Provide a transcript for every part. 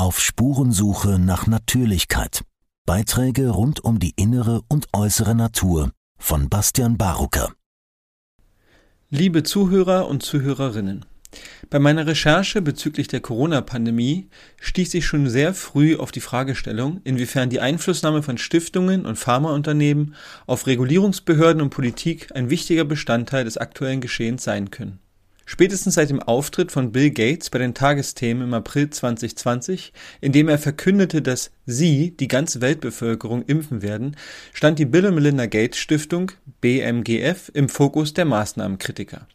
Auf Spurensuche nach Natürlichkeit. Beiträge rund um die innere und äußere Natur von Bastian Barucker. Liebe Zuhörer und Zuhörerinnen, bei meiner Recherche bezüglich der Corona-Pandemie stieß ich schon sehr früh auf die Fragestellung, inwiefern die Einflussnahme von Stiftungen und Pharmaunternehmen auf Regulierungsbehörden und Politik ein wichtiger Bestandteil des aktuellen Geschehens sein können. Spätestens seit dem Auftritt von Bill Gates bei den Tagesthemen im April 2020, in dem er verkündete, dass sie die ganze Weltbevölkerung impfen werden, stand die Bill und Melinda Gates Stiftung BMGF im Fokus der Maßnahmenkritiker.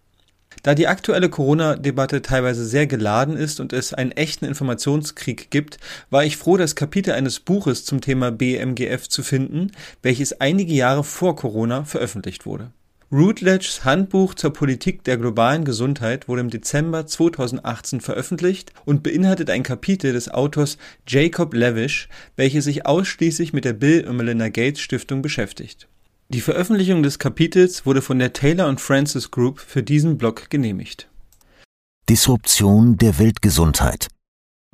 Da die aktuelle Corona-Debatte teilweise sehr geladen ist und es einen echten Informationskrieg gibt, war ich froh, das Kapitel eines Buches zum Thema BMGF zu finden, welches einige Jahre vor Corona veröffentlicht wurde. Routledges Handbuch zur Politik der globalen Gesundheit wurde im Dezember 2018 veröffentlicht und beinhaltet ein Kapitel des Autors Jacob Levish, welches sich ausschließlich mit der Bill und Melinda Gates Stiftung beschäftigt. Die Veröffentlichung des Kapitels wurde von der Taylor und Francis Group für diesen Blog genehmigt. Disruption der Weltgesundheit.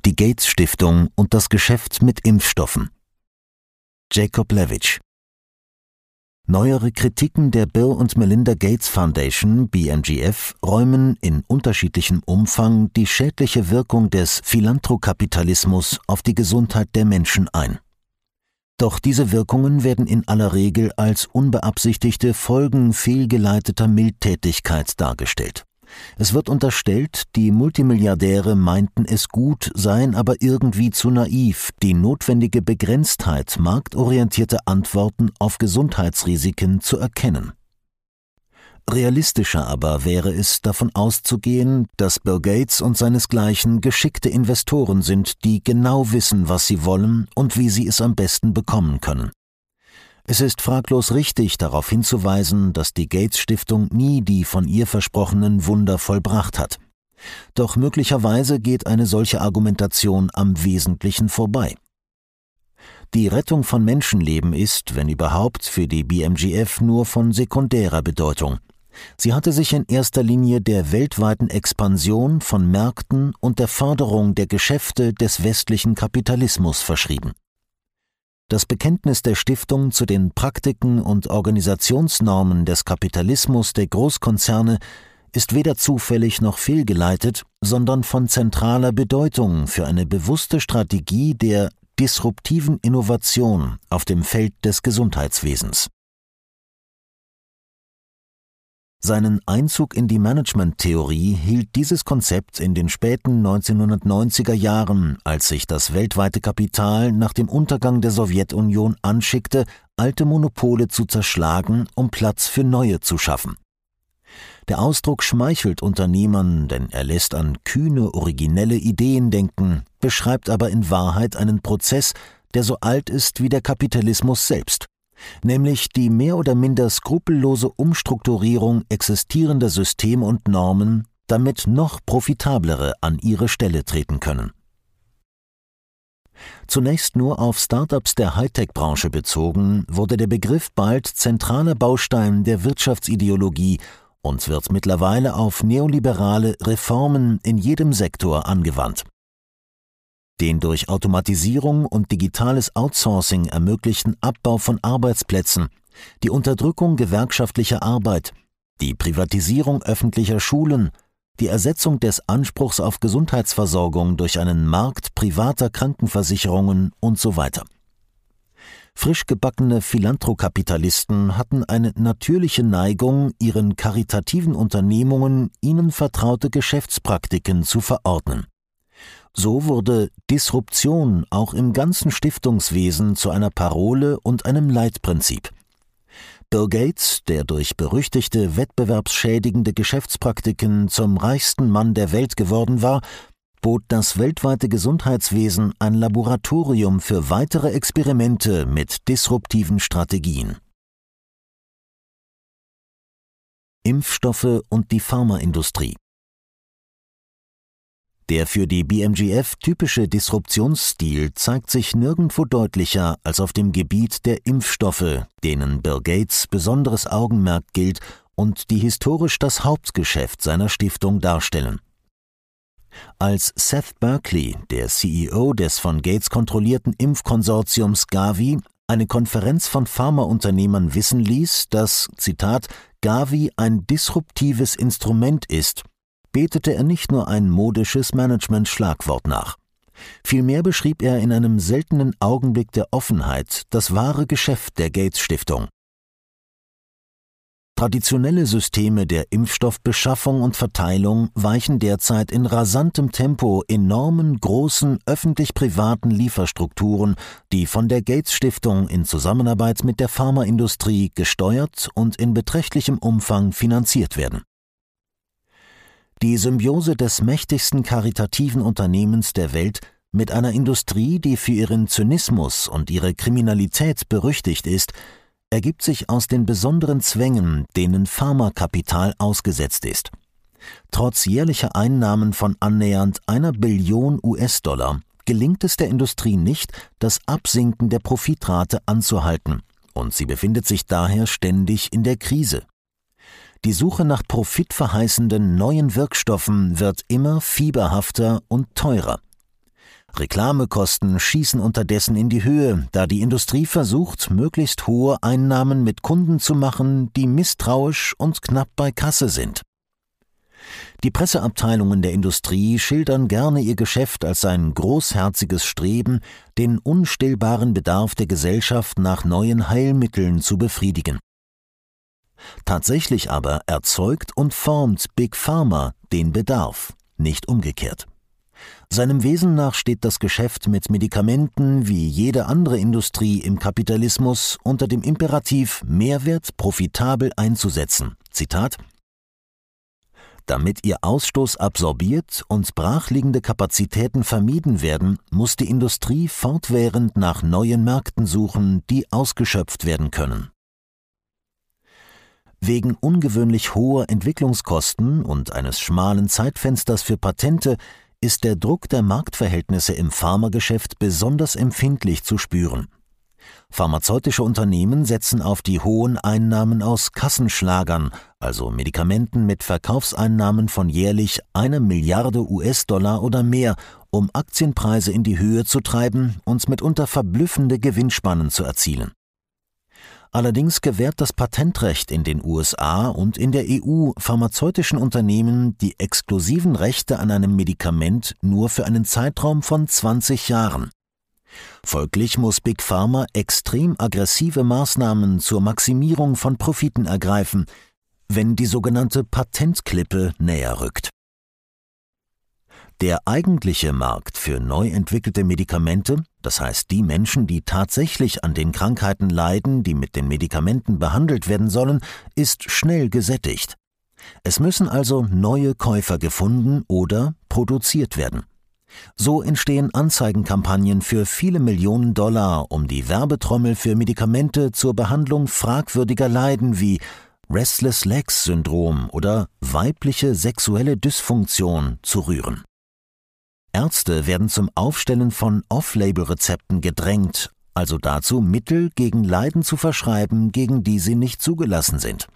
Die Gates Stiftung und das Geschäft mit Impfstoffen. Jacob Levitch Neuere Kritiken der Bill und Melinda Gates Foundation BMGF räumen in unterschiedlichem Umfang die schädliche Wirkung des Philanthrokapitalismus auf die Gesundheit der Menschen ein. Doch diese Wirkungen werden in aller Regel als unbeabsichtigte Folgen fehlgeleiteter Mildtätigkeit dargestellt. Es wird unterstellt, die Multimilliardäre meinten es gut, seien aber irgendwie zu naiv, die notwendige Begrenztheit marktorientierter Antworten auf Gesundheitsrisiken zu erkennen. Realistischer aber wäre es, davon auszugehen, dass Bill Gates und seinesgleichen geschickte Investoren sind, die genau wissen, was sie wollen und wie sie es am besten bekommen können. Es ist fraglos richtig, darauf hinzuweisen, dass die Gates Stiftung nie die von ihr versprochenen Wunder vollbracht hat. Doch möglicherweise geht eine solche Argumentation am Wesentlichen vorbei. Die Rettung von Menschenleben ist, wenn überhaupt, für die BMGF nur von sekundärer Bedeutung. Sie hatte sich in erster Linie der weltweiten Expansion von Märkten und der Förderung der Geschäfte des westlichen Kapitalismus verschrieben. Das Bekenntnis der Stiftung zu den Praktiken und Organisationsnormen des Kapitalismus der Großkonzerne ist weder zufällig noch fehlgeleitet, sondern von zentraler Bedeutung für eine bewusste Strategie der disruptiven Innovation auf dem Feld des Gesundheitswesens. Seinen Einzug in die Managementtheorie hielt dieses Konzept in den späten 1990er Jahren, als sich das weltweite Kapital nach dem Untergang der Sowjetunion anschickte, alte Monopole zu zerschlagen, um Platz für neue zu schaffen. Der Ausdruck schmeichelt Unternehmern, denn er lässt an kühne, originelle Ideen denken, beschreibt aber in Wahrheit einen Prozess, der so alt ist wie der Kapitalismus selbst nämlich die mehr oder minder skrupellose Umstrukturierung existierender Systeme und Normen, damit noch profitablere an ihre Stelle treten können. Zunächst nur auf Startups der Hightech-Branche bezogen, wurde der Begriff bald zentraler Baustein der Wirtschaftsideologie und wird mittlerweile auf neoliberale Reformen in jedem Sektor angewandt den durch Automatisierung und digitales Outsourcing ermöglichten Abbau von Arbeitsplätzen, die Unterdrückung gewerkschaftlicher Arbeit, die Privatisierung öffentlicher Schulen, die Ersetzung des Anspruchs auf Gesundheitsversorgung durch einen Markt privater Krankenversicherungen und so weiter. Frisch gebackene Philanthrokapitalisten hatten eine natürliche Neigung, ihren karitativen Unternehmungen ihnen vertraute Geschäftspraktiken zu verordnen. So wurde Disruption auch im ganzen Stiftungswesen zu einer Parole und einem Leitprinzip. Bill Gates, der durch berüchtigte wettbewerbsschädigende Geschäftspraktiken zum reichsten Mann der Welt geworden war, bot das weltweite Gesundheitswesen ein Laboratorium für weitere Experimente mit disruptiven Strategien. Impfstoffe und die Pharmaindustrie der für die BMGF typische Disruptionsstil zeigt sich nirgendwo deutlicher als auf dem Gebiet der Impfstoffe, denen Bill Gates besonderes Augenmerk gilt und die historisch das Hauptgeschäft seiner Stiftung darstellen. Als Seth Berkley, der CEO des von Gates kontrollierten Impfkonsortiums Gavi, eine Konferenz von Pharmaunternehmern wissen ließ, dass, Zitat, Gavi ein disruptives Instrument ist, betete er nicht nur ein modisches Management-Schlagwort nach. Vielmehr beschrieb er in einem seltenen Augenblick der Offenheit das wahre Geschäft der Gates Stiftung. Traditionelle Systeme der Impfstoffbeschaffung und Verteilung weichen derzeit in rasantem Tempo enormen großen öffentlich-privaten Lieferstrukturen, die von der Gates Stiftung in Zusammenarbeit mit der Pharmaindustrie gesteuert und in beträchtlichem Umfang finanziert werden. Die Symbiose des mächtigsten karitativen Unternehmens der Welt mit einer Industrie, die für ihren Zynismus und ihre Kriminalität berüchtigt ist, ergibt sich aus den besonderen Zwängen, denen Pharmakapital ausgesetzt ist. Trotz jährlicher Einnahmen von annähernd einer Billion US-Dollar gelingt es der Industrie nicht, das Absinken der Profitrate anzuhalten, und sie befindet sich daher ständig in der Krise. Die Suche nach profitverheißenden neuen Wirkstoffen wird immer fieberhafter und teurer. Reklamekosten schießen unterdessen in die Höhe, da die Industrie versucht, möglichst hohe Einnahmen mit Kunden zu machen, die misstrauisch und knapp bei Kasse sind. Die Presseabteilungen der Industrie schildern gerne ihr Geschäft als ein großherziges Streben, den unstillbaren Bedarf der Gesellschaft nach neuen Heilmitteln zu befriedigen. Tatsächlich aber erzeugt und formt Big Pharma den Bedarf, nicht umgekehrt. Seinem Wesen nach steht das Geschäft mit Medikamenten wie jede andere Industrie im Kapitalismus unter dem Imperativ, Mehrwert profitabel einzusetzen. Zitat damit ihr Ausstoß absorbiert und brachliegende Kapazitäten vermieden werden, muss die Industrie fortwährend nach neuen Märkten suchen, die ausgeschöpft werden können. Wegen ungewöhnlich hoher Entwicklungskosten und eines schmalen Zeitfensters für Patente ist der Druck der Marktverhältnisse im Pharmageschäft besonders empfindlich zu spüren. Pharmazeutische Unternehmen setzen auf die hohen Einnahmen aus Kassenschlagern, also Medikamenten mit Verkaufseinnahmen von jährlich einer Milliarde US-Dollar oder mehr, um Aktienpreise in die Höhe zu treiben und mitunter verblüffende Gewinnspannen zu erzielen. Allerdings gewährt das Patentrecht in den USA und in der EU pharmazeutischen Unternehmen die exklusiven Rechte an einem Medikament nur für einen Zeitraum von 20 Jahren. Folglich muss Big Pharma extrem aggressive Maßnahmen zur Maximierung von Profiten ergreifen, wenn die sogenannte Patentklippe näher rückt. Der eigentliche Markt für neu entwickelte Medikamente, das heißt die Menschen, die tatsächlich an den Krankheiten leiden, die mit den Medikamenten behandelt werden sollen, ist schnell gesättigt. Es müssen also neue Käufer gefunden oder produziert werden. So entstehen Anzeigenkampagnen für viele Millionen Dollar, um die Werbetrommel für Medikamente zur Behandlung fragwürdiger Leiden wie Restless Legs Syndrom oder weibliche sexuelle Dysfunktion zu rühren. Ärzte werden zum Aufstellen von Off-Label-Rezepten gedrängt, also dazu, Mittel gegen Leiden zu verschreiben, gegen die sie nicht zugelassen sind.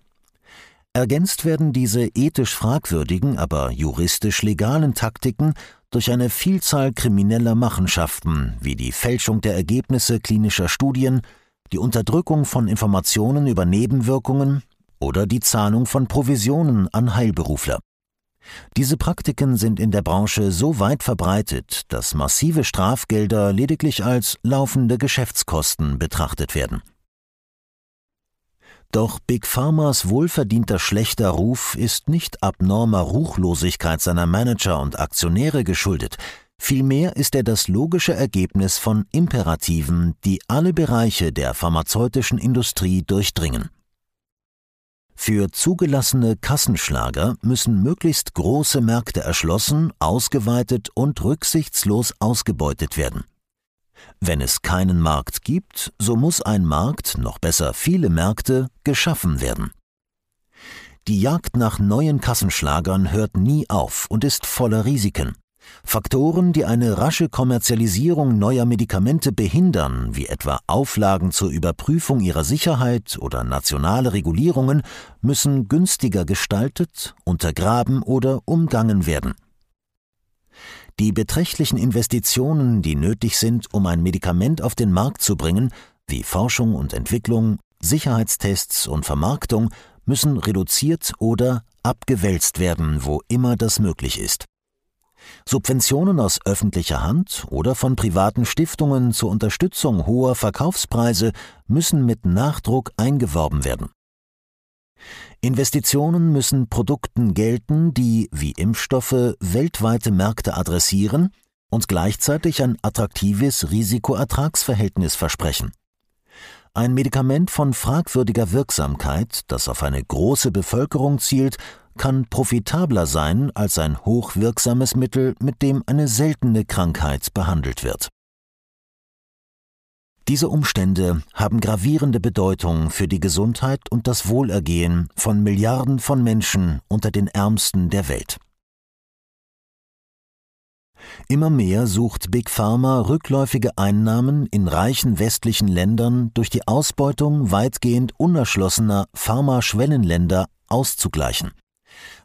Ergänzt werden diese ethisch fragwürdigen, aber juristisch legalen Taktiken durch eine Vielzahl krimineller Machenschaften wie die Fälschung der Ergebnisse klinischer Studien, die Unterdrückung von Informationen über Nebenwirkungen oder die Zahlung von Provisionen an Heilberufler. Diese Praktiken sind in der Branche so weit verbreitet, dass massive Strafgelder lediglich als laufende Geschäftskosten betrachtet werden. Doch Big Pharmas wohlverdienter schlechter Ruf ist nicht abnormer Ruchlosigkeit seiner Manager und Aktionäre geschuldet, vielmehr ist er das logische Ergebnis von Imperativen, die alle Bereiche der pharmazeutischen Industrie durchdringen. Für zugelassene Kassenschlager müssen möglichst große Märkte erschlossen, ausgeweitet und rücksichtslos ausgebeutet werden. Wenn es keinen Markt gibt, so muss ein Markt, noch besser viele Märkte, geschaffen werden. Die Jagd nach neuen Kassenschlagern hört nie auf und ist voller Risiken. Faktoren, die eine rasche Kommerzialisierung neuer Medikamente behindern, wie etwa Auflagen zur Überprüfung ihrer Sicherheit oder nationale Regulierungen, müssen günstiger gestaltet, untergraben oder umgangen werden. Die beträchtlichen Investitionen, die nötig sind, um ein Medikament auf den Markt zu bringen, wie Forschung und Entwicklung, Sicherheitstests und Vermarktung, müssen reduziert oder abgewälzt werden, wo immer das möglich ist. Subventionen aus öffentlicher Hand oder von privaten Stiftungen zur Unterstützung hoher Verkaufspreise müssen mit Nachdruck eingeworben werden. Investitionen müssen Produkten gelten, die, wie Impfstoffe, weltweite Märkte adressieren und gleichzeitig ein attraktives Risiko-Ertragsverhältnis versprechen. Ein Medikament von fragwürdiger Wirksamkeit, das auf eine große Bevölkerung zielt, kann profitabler sein als ein hochwirksames Mittel, mit dem eine seltene Krankheit behandelt wird. Diese Umstände haben gravierende Bedeutung für die Gesundheit und das Wohlergehen von Milliarden von Menschen unter den Ärmsten der Welt. Immer mehr sucht Big Pharma rückläufige Einnahmen in reichen westlichen Ländern durch die Ausbeutung weitgehend unerschlossener Pharma-Schwellenländer auszugleichen.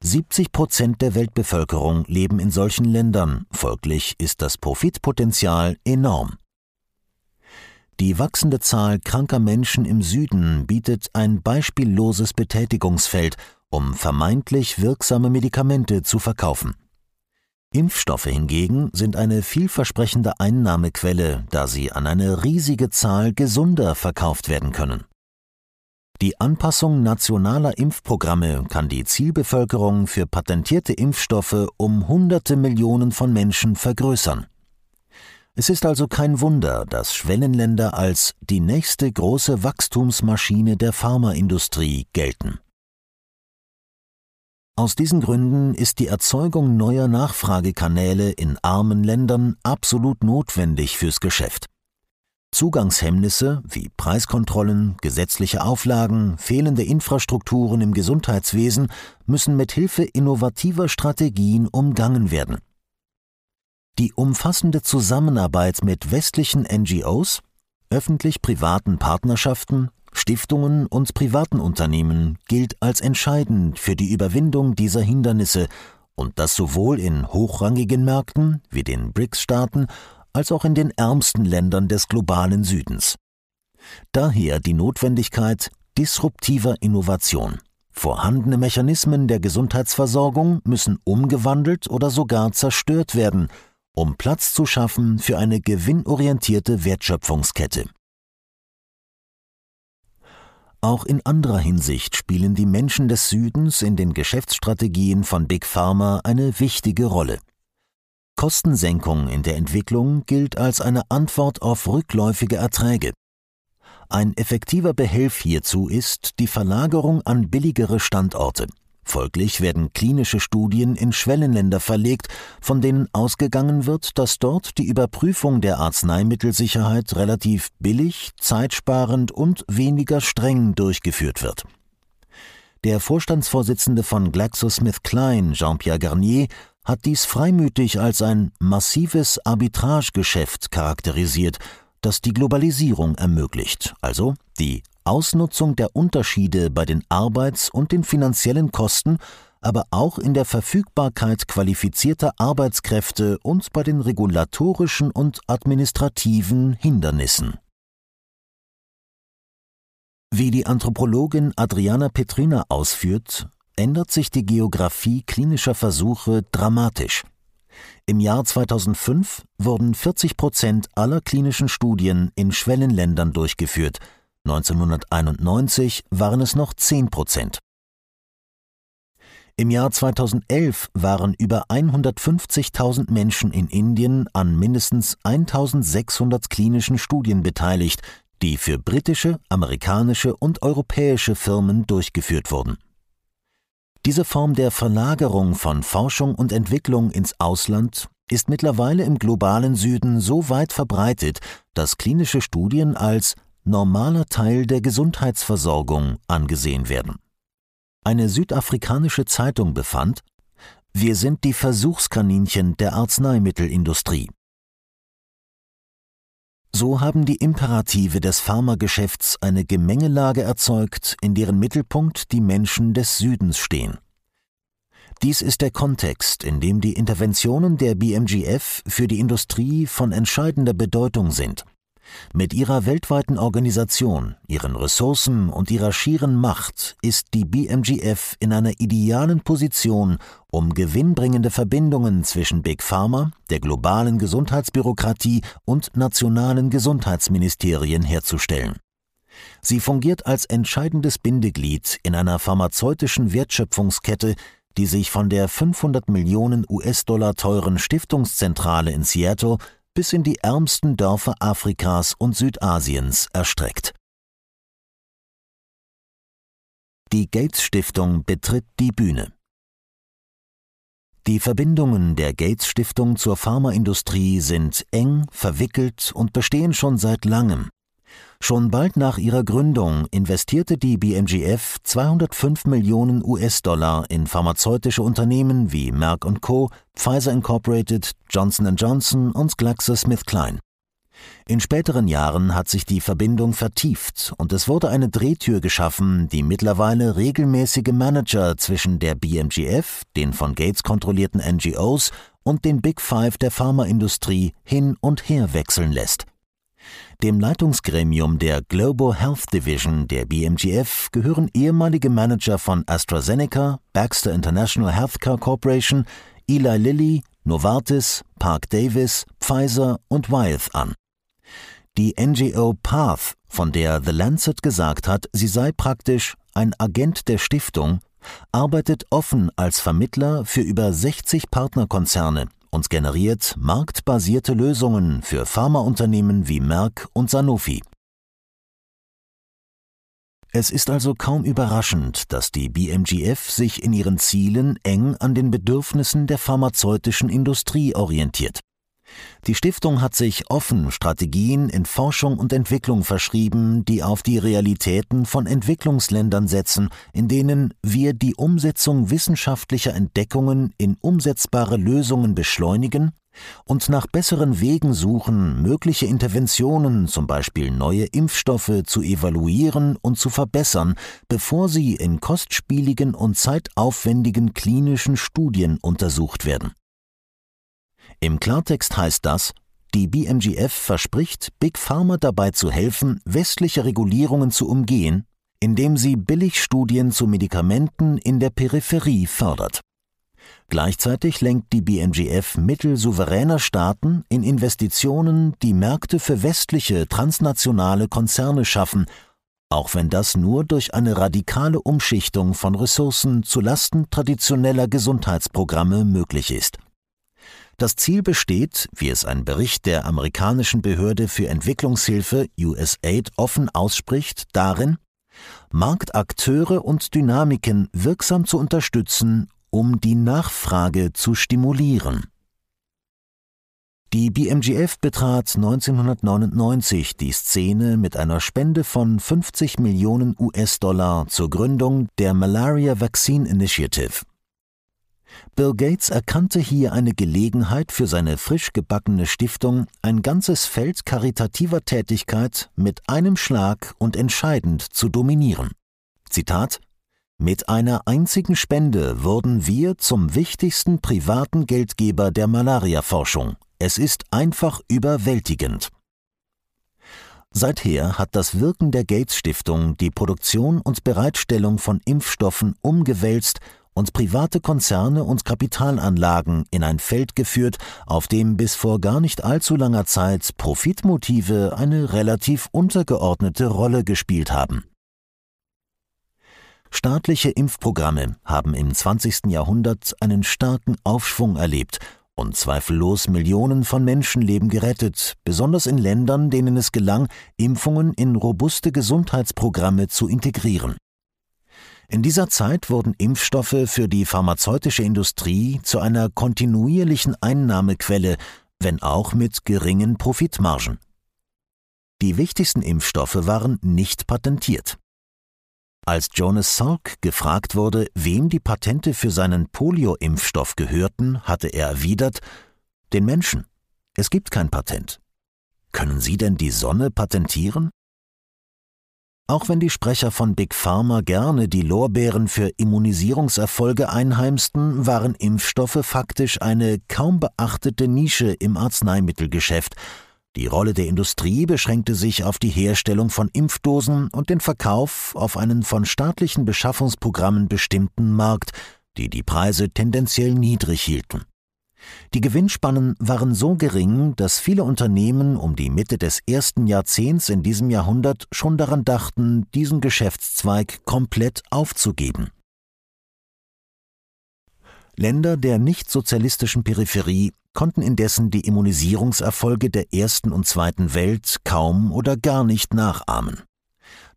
70 Prozent der Weltbevölkerung leben in solchen Ländern, folglich ist das Profitpotenzial enorm. Die wachsende Zahl kranker Menschen im Süden bietet ein beispielloses Betätigungsfeld, um vermeintlich wirksame Medikamente zu verkaufen. Impfstoffe hingegen sind eine vielversprechende Einnahmequelle, da sie an eine riesige Zahl gesunder verkauft werden können. Die Anpassung nationaler Impfprogramme kann die Zielbevölkerung für patentierte Impfstoffe um Hunderte Millionen von Menschen vergrößern. Es ist also kein Wunder, dass Schwellenländer als die nächste große Wachstumsmaschine der Pharmaindustrie gelten. Aus diesen Gründen ist die Erzeugung neuer Nachfragekanäle in armen Ländern absolut notwendig fürs Geschäft. Zugangshemmnisse wie Preiskontrollen, gesetzliche Auflagen, fehlende Infrastrukturen im Gesundheitswesen müssen mit Hilfe innovativer Strategien umgangen werden. Die umfassende Zusammenarbeit mit westlichen NGOs, öffentlich-privaten Partnerschaften, Stiftungen und privaten Unternehmen gilt als entscheidend für die Überwindung dieser Hindernisse und das sowohl in hochrangigen Märkten wie den BRICS-Staaten als auch in den ärmsten Ländern des globalen Südens. Daher die Notwendigkeit disruptiver Innovation. Vorhandene Mechanismen der Gesundheitsversorgung müssen umgewandelt oder sogar zerstört werden, um Platz zu schaffen für eine gewinnorientierte Wertschöpfungskette. Auch in anderer Hinsicht spielen die Menschen des Südens in den Geschäftsstrategien von Big Pharma eine wichtige Rolle. Kostensenkung in der Entwicklung gilt als eine Antwort auf rückläufige Erträge. Ein effektiver Behelf hierzu ist die Verlagerung an billigere Standorte. Folglich werden klinische Studien in Schwellenländer verlegt, von denen ausgegangen wird, dass dort die Überprüfung der Arzneimittelsicherheit relativ billig, zeitsparend und weniger streng durchgeführt wird. Der Vorstandsvorsitzende von GlaxoSmithKline, Jean-Pierre Garnier, hat dies freimütig als ein massives Arbitragegeschäft charakterisiert, das die Globalisierung ermöglicht, also die Ausnutzung der Unterschiede bei den Arbeits- und den finanziellen Kosten, aber auch in der Verfügbarkeit qualifizierter Arbeitskräfte und bei den regulatorischen und administrativen Hindernissen. Wie die Anthropologin Adriana Petrina ausführt, ändert sich die Geografie klinischer Versuche dramatisch. Im Jahr 2005 wurden 40 Prozent aller klinischen Studien in Schwellenländern durchgeführt – 1991 waren es noch 10 Prozent. Im Jahr 2011 waren über 150.000 Menschen in Indien an mindestens 1.600 klinischen Studien beteiligt, die für britische, amerikanische und europäische Firmen durchgeführt wurden. Diese Form der Verlagerung von Forschung und Entwicklung ins Ausland ist mittlerweile im globalen Süden so weit verbreitet, dass klinische Studien als normaler Teil der Gesundheitsversorgung angesehen werden. Eine südafrikanische Zeitung befand, wir sind die Versuchskaninchen der Arzneimittelindustrie. So haben die Imperative des Pharmageschäfts eine Gemengelage erzeugt, in deren Mittelpunkt die Menschen des Südens stehen. Dies ist der Kontext, in dem die Interventionen der BMGF für die Industrie von entscheidender Bedeutung sind. Mit ihrer weltweiten Organisation, ihren Ressourcen und ihrer schieren Macht ist die BMGF in einer idealen Position, um gewinnbringende Verbindungen zwischen Big Pharma, der globalen Gesundheitsbürokratie und nationalen Gesundheitsministerien herzustellen. Sie fungiert als entscheidendes Bindeglied in einer pharmazeutischen Wertschöpfungskette, die sich von der 500 Millionen US-Dollar teuren Stiftungszentrale in Seattle bis in die ärmsten Dörfer Afrikas und Südasiens erstreckt. Die Gates Stiftung betritt die Bühne. Die Verbindungen der Gates Stiftung zur Pharmaindustrie sind eng, verwickelt und bestehen schon seit langem. Schon bald nach ihrer Gründung investierte die BMGF 205 Millionen US-Dollar in pharmazeutische Unternehmen wie Merck Co., Pfizer Inc., Johnson Johnson und GlaxoSmithKline. In späteren Jahren hat sich die Verbindung vertieft und es wurde eine Drehtür geschaffen, die mittlerweile regelmäßige Manager zwischen der BMGF, den von Gates kontrollierten NGOs und den Big Five der Pharmaindustrie hin und her wechseln lässt. Dem Leitungsgremium der Global Health Division der BMGF gehören ehemalige Manager von AstraZeneca, Baxter International Healthcare Corporation, Eli Lilly, Novartis, Park Davis, Pfizer und Wyeth an. Die NGO Path, von der The Lancet gesagt hat, sie sei praktisch ein Agent der Stiftung, arbeitet offen als Vermittler für über 60 Partnerkonzerne und generiert marktbasierte Lösungen für Pharmaunternehmen wie Merck und Sanofi. Es ist also kaum überraschend, dass die BMGF sich in ihren Zielen eng an den Bedürfnissen der pharmazeutischen Industrie orientiert. Die Stiftung hat sich offen Strategien in Forschung und Entwicklung verschrieben, die auf die Realitäten von Entwicklungsländern setzen, in denen wir die Umsetzung wissenschaftlicher Entdeckungen in umsetzbare Lösungen beschleunigen und nach besseren Wegen suchen, mögliche Interventionen, zum Beispiel neue Impfstoffe, zu evaluieren und zu verbessern, bevor sie in kostspieligen und zeitaufwendigen klinischen Studien untersucht werden. Im Klartext heißt das, die BMGF verspricht, Big Pharma dabei zu helfen, westliche Regulierungen zu umgehen, indem sie Billigstudien zu Medikamenten in der Peripherie fördert. Gleichzeitig lenkt die BMGF Mittel souveräner Staaten in Investitionen, die Märkte für westliche transnationale Konzerne schaffen, auch wenn das nur durch eine radikale Umschichtung von Ressourcen zu Lasten traditioneller Gesundheitsprogramme möglich ist. Das Ziel besteht, wie es ein Bericht der amerikanischen Behörde für Entwicklungshilfe USAID offen ausspricht, darin, Marktakteure und Dynamiken wirksam zu unterstützen, um die Nachfrage zu stimulieren. Die BMGF betrat 1999 die Szene mit einer Spende von 50 Millionen US-Dollar zur Gründung der Malaria Vaccine Initiative. Bill Gates erkannte hier eine Gelegenheit für seine frisch gebackene Stiftung, ein ganzes Feld karitativer Tätigkeit mit einem Schlag und entscheidend zu dominieren. Zitat Mit einer einzigen Spende wurden wir zum wichtigsten privaten Geldgeber der Malariaforschung. Es ist einfach überwältigend. Seither hat das Wirken der Gates Stiftung die Produktion und Bereitstellung von Impfstoffen umgewälzt und private Konzerne und Kapitalanlagen in ein Feld geführt, auf dem bis vor gar nicht allzu langer Zeit Profitmotive eine relativ untergeordnete Rolle gespielt haben. Staatliche Impfprogramme haben im 20. Jahrhundert einen starken Aufschwung erlebt und zweifellos Millionen von Menschenleben gerettet, besonders in Ländern, denen es gelang, Impfungen in robuste Gesundheitsprogramme zu integrieren. In dieser Zeit wurden Impfstoffe für die pharmazeutische Industrie zu einer kontinuierlichen Einnahmequelle, wenn auch mit geringen Profitmargen. Die wichtigsten Impfstoffe waren nicht patentiert. Als Jonas Salk gefragt wurde, wem die Patente für seinen Polio-Impfstoff gehörten, hatte er erwidert, den Menschen. Es gibt kein Patent. Können Sie denn die Sonne patentieren? Auch wenn die Sprecher von Big Pharma gerne die Lorbeeren für Immunisierungserfolge einheimsten, waren Impfstoffe faktisch eine kaum beachtete Nische im Arzneimittelgeschäft. Die Rolle der Industrie beschränkte sich auf die Herstellung von Impfdosen und den Verkauf auf einen von staatlichen Beschaffungsprogrammen bestimmten Markt, die die Preise tendenziell niedrig hielten. Die Gewinnspannen waren so gering, dass viele Unternehmen um die Mitte des ersten Jahrzehnts in diesem Jahrhundert schon daran dachten, diesen Geschäftszweig komplett aufzugeben. Länder der nicht-sozialistischen Peripherie konnten indessen die Immunisierungserfolge der ersten und zweiten Welt kaum oder gar nicht nachahmen.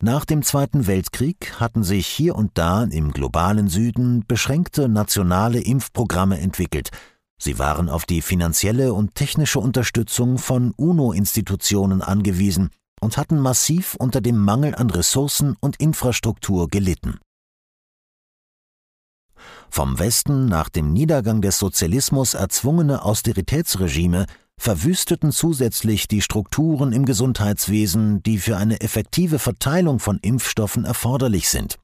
Nach dem Zweiten Weltkrieg hatten sich hier und da im globalen Süden beschränkte nationale Impfprogramme entwickelt, Sie waren auf die finanzielle und technische Unterstützung von UNO-Institutionen angewiesen und hatten massiv unter dem Mangel an Ressourcen und Infrastruktur gelitten. Vom Westen nach dem Niedergang des Sozialismus erzwungene Austeritätsregime verwüsteten zusätzlich die Strukturen im Gesundheitswesen, die für eine effektive Verteilung von Impfstoffen erforderlich sind.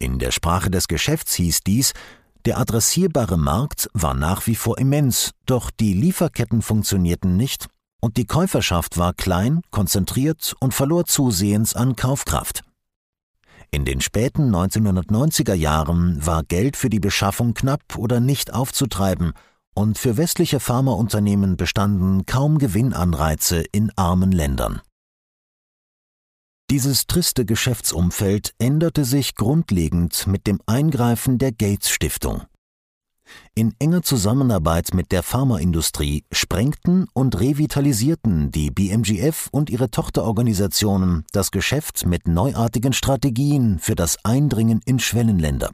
In der Sprache des Geschäfts hieß dies, der adressierbare Markt war nach wie vor immens, doch die Lieferketten funktionierten nicht und die Käuferschaft war klein, konzentriert und verlor zusehends an Kaufkraft. In den späten 1990er Jahren war Geld für die Beschaffung knapp oder nicht aufzutreiben, und für westliche Pharmaunternehmen bestanden kaum Gewinnanreize in armen Ländern. Dieses triste Geschäftsumfeld änderte sich grundlegend mit dem Eingreifen der Gates Stiftung. In enger Zusammenarbeit mit der Pharmaindustrie sprengten und revitalisierten die BMGF und ihre Tochterorganisationen das Geschäft mit neuartigen Strategien für das Eindringen in Schwellenländer.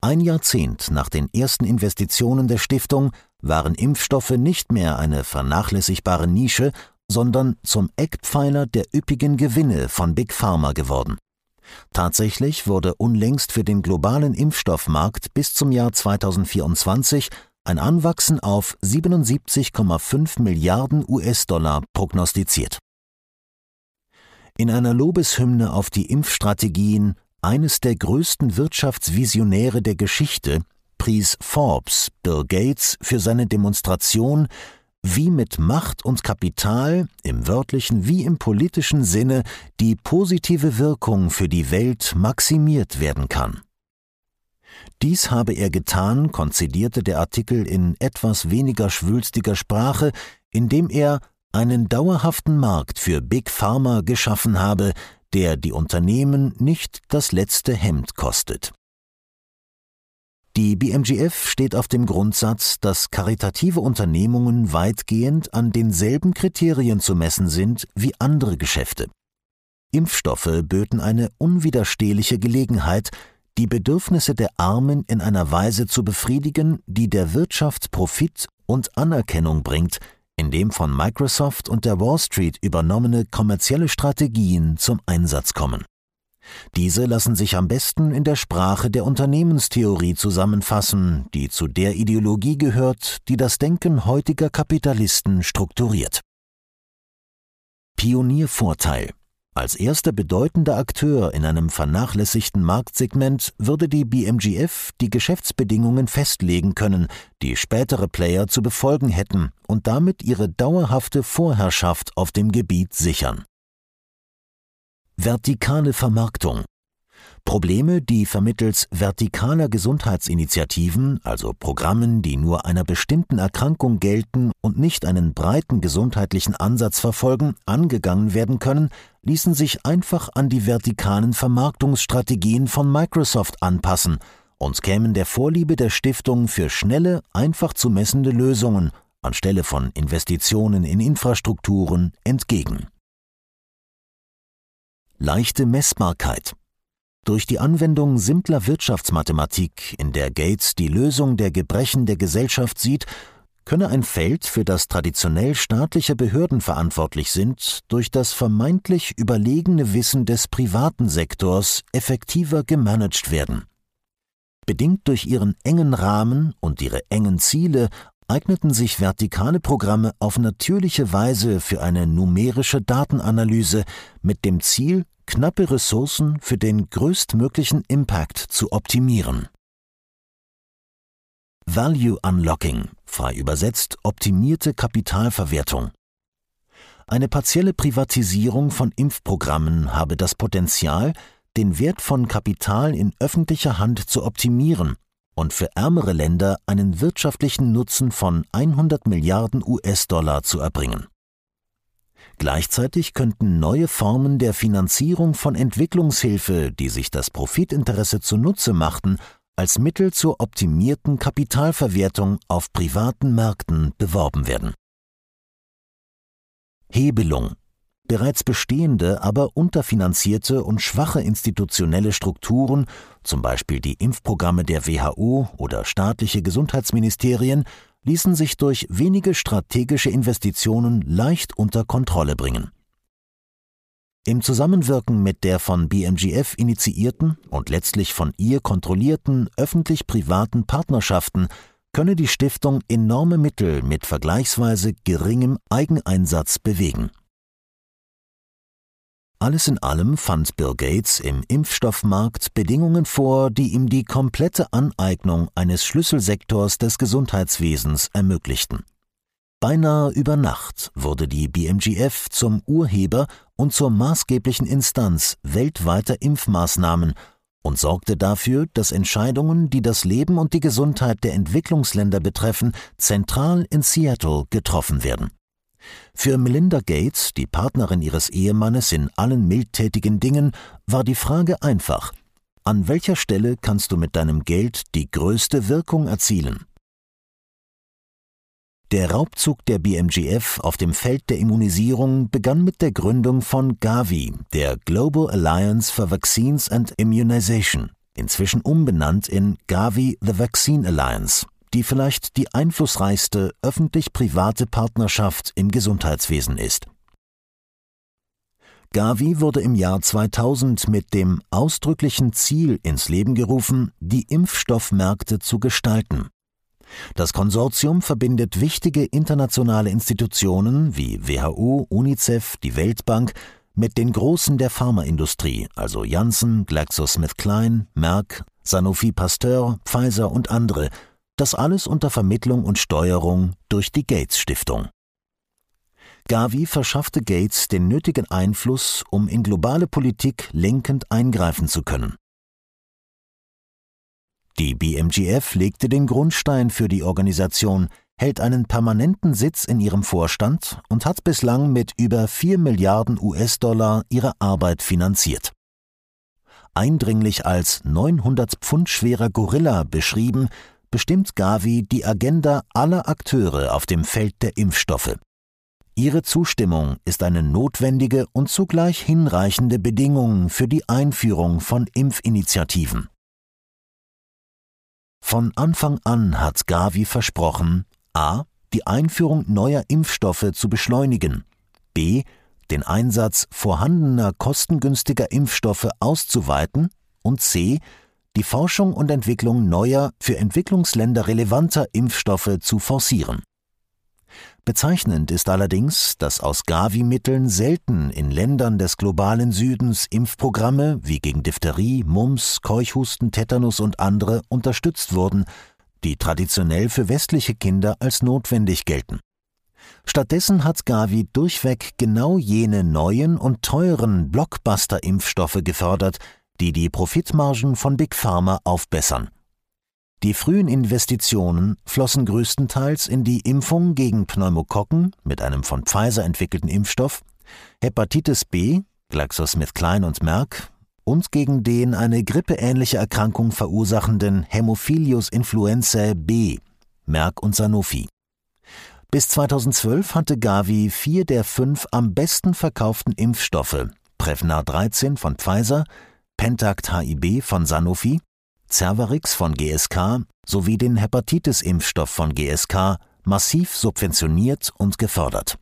Ein Jahrzehnt nach den ersten Investitionen der Stiftung waren Impfstoffe nicht mehr eine vernachlässigbare Nische, sondern zum Eckpfeiler der üppigen Gewinne von Big Pharma geworden. Tatsächlich wurde unlängst für den globalen Impfstoffmarkt bis zum Jahr 2024 ein Anwachsen auf 77,5 Milliarden US-Dollar prognostiziert. In einer Lobeshymne auf die Impfstrategien eines der größten Wirtschaftsvisionäre der Geschichte pries Forbes Bill Gates für seine Demonstration, wie mit Macht und Kapital im wörtlichen wie im politischen Sinne die positive Wirkung für die Welt maximiert werden kann. Dies habe er getan, konzidierte der Artikel in etwas weniger schwülstiger Sprache, indem er einen dauerhaften Markt für Big Pharma geschaffen habe, der die Unternehmen nicht das letzte Hemd kostet. Die BMGF steht auf dem Grundsatz, dass karitative Unternehmungen weitgehend an denselben Kriterien zu messen sind wie andere Geschäfte. Impfstoffe böten eine unwiderstehliche Gelegenheit, die Bedürfnisse der Armen in einer Weise zu befriedigen, die der Wirtschaft Profit und Anerkennung bringt, indem von Microsoft und der Wall Street übernommene kommerzielle Strategien zum Einsatz kommen. Diese lassen sich am besten in der Sprache der Unternehmenstheorie zusammenfassen, die zu der Ideologie gehört, die das Denken heutiger Kapitalisten strukturiert. Pioniervorteil als erster bedeutender Akteur in einem vernachlässigten Marktsegment würde die BMGF die Geschäftsbedingungen festlegen können, die spätere Player zu befolgen hätten und damit ihre dauerhafte Vorherrschaft auf dem Gebiet sichern. Vertikale Vermarktung. Probleme, die vermittels vertikaler Gesundheitsinitiativen, also Programmen, die nur einer bestimmten Erkrankung gelten und nicht einen breiten gesundheitlichen Ansatz verfolgen, angegangen werden können, ließen sich einfach an die vertikalen Vermarktungsstrategien von Microsoft anpassen und kämen der Vorliebe der Stiftung für schnelle, einfach zu messende Lösungen anstelle von Investitionen in Infrastrukturen entgegen leichte Messbarkeit. Durch die Anwendung simpler Wirtschaftsmathematik, in der Gates die Lösung der Gebrechen der Gesellschaft sieht, könne ein Feld, für das traditionell staatliche Behörden verantwortlich sind, durch das vermeintlich überlegene Wissen des privaten Sektors effektiver gemanagt werden. Bedingt durch ihren engen Rahmen und ihre engen Ziele eigneten sich vertikale Programme auf natürliche Weise für eine numerische Datenanalyse mit dem Ziel, knappe Ressourcen für den größtmöglichen Impact zu optimieren. Value Unlocking, frei übersetzt optimierte Kapitalverwertung. Eine partielle Privatisierung von Impfprogrammen habe das Potenzial, den Wert von Kapital in öffentlicher Hand zu optimieren und für ärmere Länder einen wirtschaftlichen Nutzen von 100 Milliarden US-Dollar zu erbringen. Gleichzeitig könnten neue Formen der Finanzierung von Entwicklungshilfe, die sich das Profitinteresse zunutze machten, als Mittel zur optimierten Kapitalverwertung auf privaten Märkten beworben werden. Hebelung Bereits bestehende, aber unterfinanzierte und schwache institutionelle Strukturen, zum Beispiel die Impfprogramme der WHO oder staatliche Gesundheitsministerien, ließen sich durch wenige strategische Investitionen leicht unter Kontrolle bringen. Im Zusammenwirken mit der von BMGF initiierten und letztlich von ihr kontrollierten öffentlich-privaten Partnerschaften könne die Stiftung enorme Mittel mit vergleichsweise geringem Eigeneinsatz bewegen. Alles in allem fand Bill Gates im Impfstoffmarkt Bedingungen vor, die ihm die komplette Aneignung eines Schlüsselsektors des Gesundheitswesens ermöglichten. Beinahe über Nacht wurde die BMGF zum Urheber und zur maßgeblichen Instanz weltweiter Impfmaßnahmen und sorgte dafür, dass Entscheidungen, die das Leben und die Gesundheit der Entwicklungsländer betreffen, zentral in Seattle getroffen werden. Für Melinda Gates, die Partnerin ihres Ehemannes in allen mildtätigen Dingen, war die Frage einfach An welcher Stelle kannst du mit deinem Geld die größte Wirkung erzielen? Der Raubzug der BMGF auf dem Feld der Immunisierung begann mit der Gründung von Gavi, der Global Alliance for Vaccines and Immunization, inzwischen umbenannt in Gavi the Vaccine Alliance, die vielleicht die einflussreichste öffentlich-private Partnerschaft im Gesundheitswesen ist. Gavi wurde im Jahr 2000 mit dem ausdrücklichen Ziel ins Leben gerufen, die Impfstoffmärkte zu gestalten das Konsortium verbindet wichtige internationale Institutionen wie WHO, UNICEF, die Weltbank mit den Großen der Pharmaindustrie, also Janssen, GlaxoSmithKline, Merck, Sanofi Pasteur, Pfizer und andere, das alles unter Vermittlung und Steuerung durch die Gates Stiftung. Gavi verschaffte Gates den nötigen Einfluss, um in globale Politik lenkend eingreifen zu können. Die BMGF legte den Grundstein für die Organisation, hält einen permanenten Sitz in ihrem Vorstand und hat bislang mit über 4 Milliarden US-Dollar ihre Arbeit finanziert. Eindringlich als 900 Pfund schwerer Gorilla beschrieben, bestimmt Gavi die Agenda aller Akteure auf dem Feld der Impfstoffe. Ihre Zustimmung ist eine notwendige und zugleich hinreichende Bedingung für die Einführung von Impfinitiativen. Von Anfang an hat Gavi versprochen, a. die Einführung neuer Impfstoffe zu beschleunigen, b. den Einsatz vorhandener kostengünstiger Impfstoffe auszuweiten und c. die Forschung und Entwicklung neuer, für Entwicklungsländer relevanter Impfstoffe zu forcieren Bezeichnend ist allerdings, dass aus Gavi-Mitteln selten in Ländern des globalen Südens Impfprogramme wie gegen Diphtherie, Mumps, Keuchhusten, Tetanus und andere unterstützt wurden, die traditionell für westliche Kinder als notwendig gelten. Stattdessen hat Gavi durchweg genau jene neuen und teuren Blockbuster-Impfstoffe gefördert, die die Profitmargen von Big Pharma aufbessern. Die frühen Investitionen flossen größtenteils in die Impfung gegen Pneumokokken mit einem von Pfizer entwickelten Impfstoff, Hepatitis B, GlaxoSmithKline und Merck und gegen den eine grippeähnliche Erkrankung verursachenden Hämophilus influenzae B, Merck und Sanofi. Bis 2012 hatte Gavi vier der fünf am besten verkauften Impfstoffe, Prevnar 13 von Pfizer, Pentact HIB von Sanofi Cervarix von GSK sowie den Hepatitis-Impfstoff von GSK massiv subventioniert und gefördert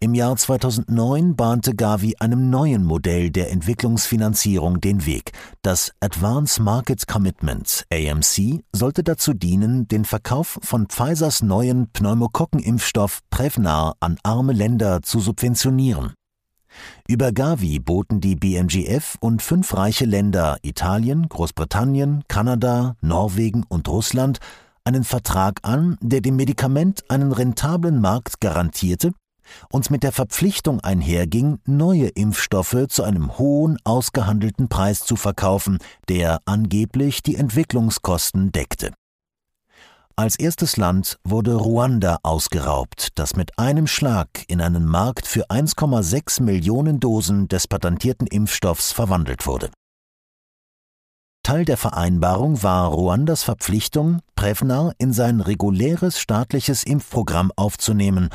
Im Jahr 2009 bahnte Gavi einem neuen Modell der Entwicklungsfinanzierung den Weg. Das Advance Market Commitment AMC sollte dazu dienen, den Verkauf von Pfizers neuen Pneumokokkenimpfstoff Prevnar an arme Länder zu subventionieren. Über Gavi boten die BMGF und fünf reiche Länder Italien, Großbritannien, Kanada, Norwegen und Russland einen Vertrag an, der dem Medikament einen rentablen Markt garantierte und mit der Verpflichtung einherging, neue Impfstoffe zu einem hohen ausgehandelten Preis zu verkaufen, der angeblich die Entwicklungskosten deckte. Als erstes Land wurde Ruanda ausgeraubt, das mit einem Schlag in einen Markt für 1,6 Millionen Dosen des patentierten Impfstoffs verwandelt wurde. Teil der Vereinbarung war Ruandas Verpflichtung, Prevnar in sein reguläres staatliches Impfprogramm aufzunehmen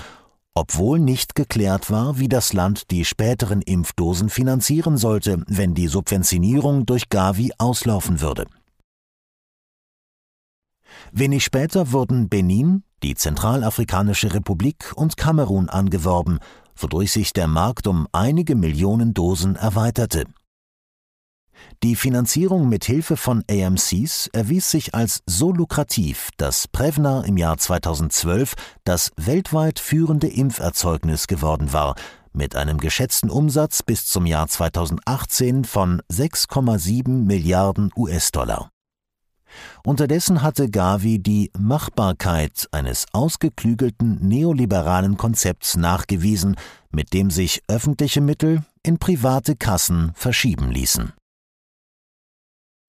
obwohl nicht geklärt war, wie das Land die späteren Impfdosen finanzieren sollte, wenn die Subventionierung durch Gavi auslaufen würde. Wenig später wurden Benin, die Zentralafrikanische Republik und Kamerun angeworben, wodurch sich der Markt um einige Millionen Dosen erweiterte. Die Finanzierung mit Hilfe von AMCs erwies sich als so lukrativ, dass Prevnar im Jahr 2012 das weltweit führende Impferzeugnis geworden war, mit einem geschätzten Umsatz bis zum Jahr 2018 von 6,7 Milliarden US-Dollar. Unterdessen hatte Gavi die Machbarkeit eines ausgeklügelten neoliberalen Konzepts nachgewiesen, mit dem sich öffentliche Mittel in private Kassen verschieben ließen.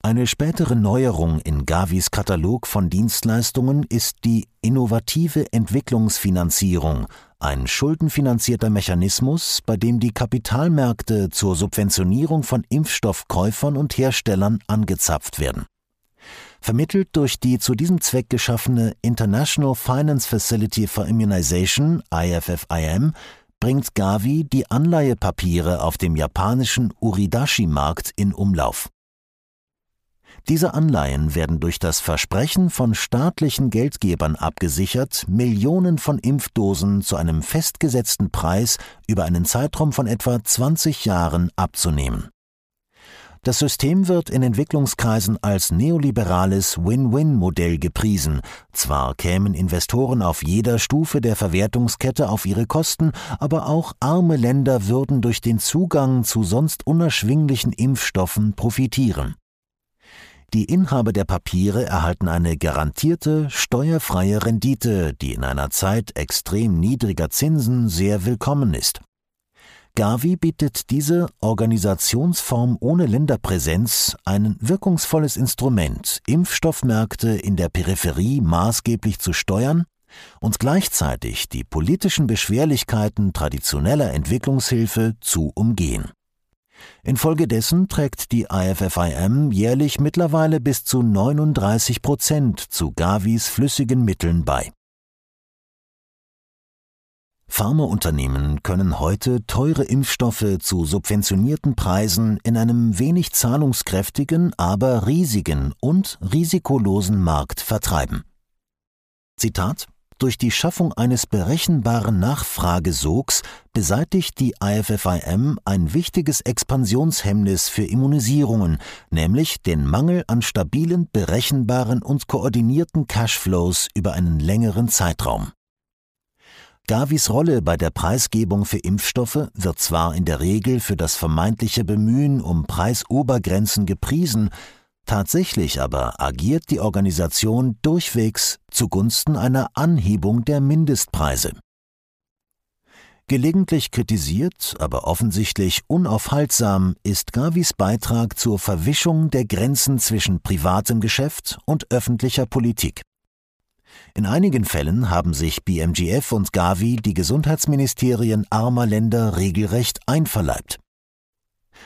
Eine spätere Neuerung in Gavis Katalog von Dienstleistungen ist die innovative Entwicklungsfinanzierung, ein schuldenfinanzierter Mechanismus, bei dem die Kapitalmärkte zur Subventionierung von Impfstoffkäufern und Herstellern angezapft werden. Vermittelt durch die zu diesem Zweck geschaffene International Finance Facility for Immunization IFFIM bringt Gavi die Anleihepapiere auf dem japanischen Uridashi-Markt in Umlauf. Diese Anleihen werden durch das Versprechen von staatlichen Geldgebern abgesichert, Millionen von Impfdosen zu einem festgesetzten Preis über einen Zeitraum von etwa 20 Jahren abzunehmen. Das System wird in Entwicklungskreisen als neoliberales Win-Win-Modell gepriesen. Zwar kämen Investoren auf jeder Stufe der Verwertungskette auf ihre Kosten, aber auch arme Länder würden durch den Zugang zu sonst unerschwinglichen Impfstoffen profitieren. Die Inhaber der Papiere erhalten eine garantierte, steuerfreie Rendite, die in einer Zeit extrem niedriger Zinsen sehr willkommen ist. Gavi bietet diese Organisationsform ohne Länderpräsenz ein wirkungsvolles Instrument, Impfstoffmärkte in der Peripherie maßgeblich zu steuern und gleichzeitig die politischen Beschwerlichkeiten traditioneller Entwicklungshilfe zu umgehen. Infolgedessen trägt die IFFIM jährlich mittlerweile bis zu 39 Prozent zu Gavis flüssigen Mitteln bei. Pharmaunternehmen können heute teure Impfstoffe zu subventionierten Preisen in einem wenig zahlungskräftigen, aber riesigen und risikolosen Markt vertreiben. Zitat durch die Schaffung eines berechenbaren Nachfragesogs beseitigt die IFFIM ein wichtiges Expansionshemmnis für Immunisierungen, nämlich den Mangel an stabilen, berechenbaren und koordinierten Cashflows über einen längeren Zeitraum. Gavis Rolle bei der Preisgebung für Impfstoffe wird zwar in der Regel für das vermeintliche Bemühen um Preisobergrenzen gepriesen, Tatsächlich aber agiert die Organisation durchwegs zugunsten einer Anhebung der Mindestpreise. Gelegentlich kritisiert, aber offensichtlich unaufhaltsam ist Gavis Beitrag zur Verwischung der Grenzen zwischen privatem Geschäft und öffentlicher Politik. In einigen Fällen haben sich BMGF und Gavi die Gesundheitsministerien armer Länder regelrecht einverleibt.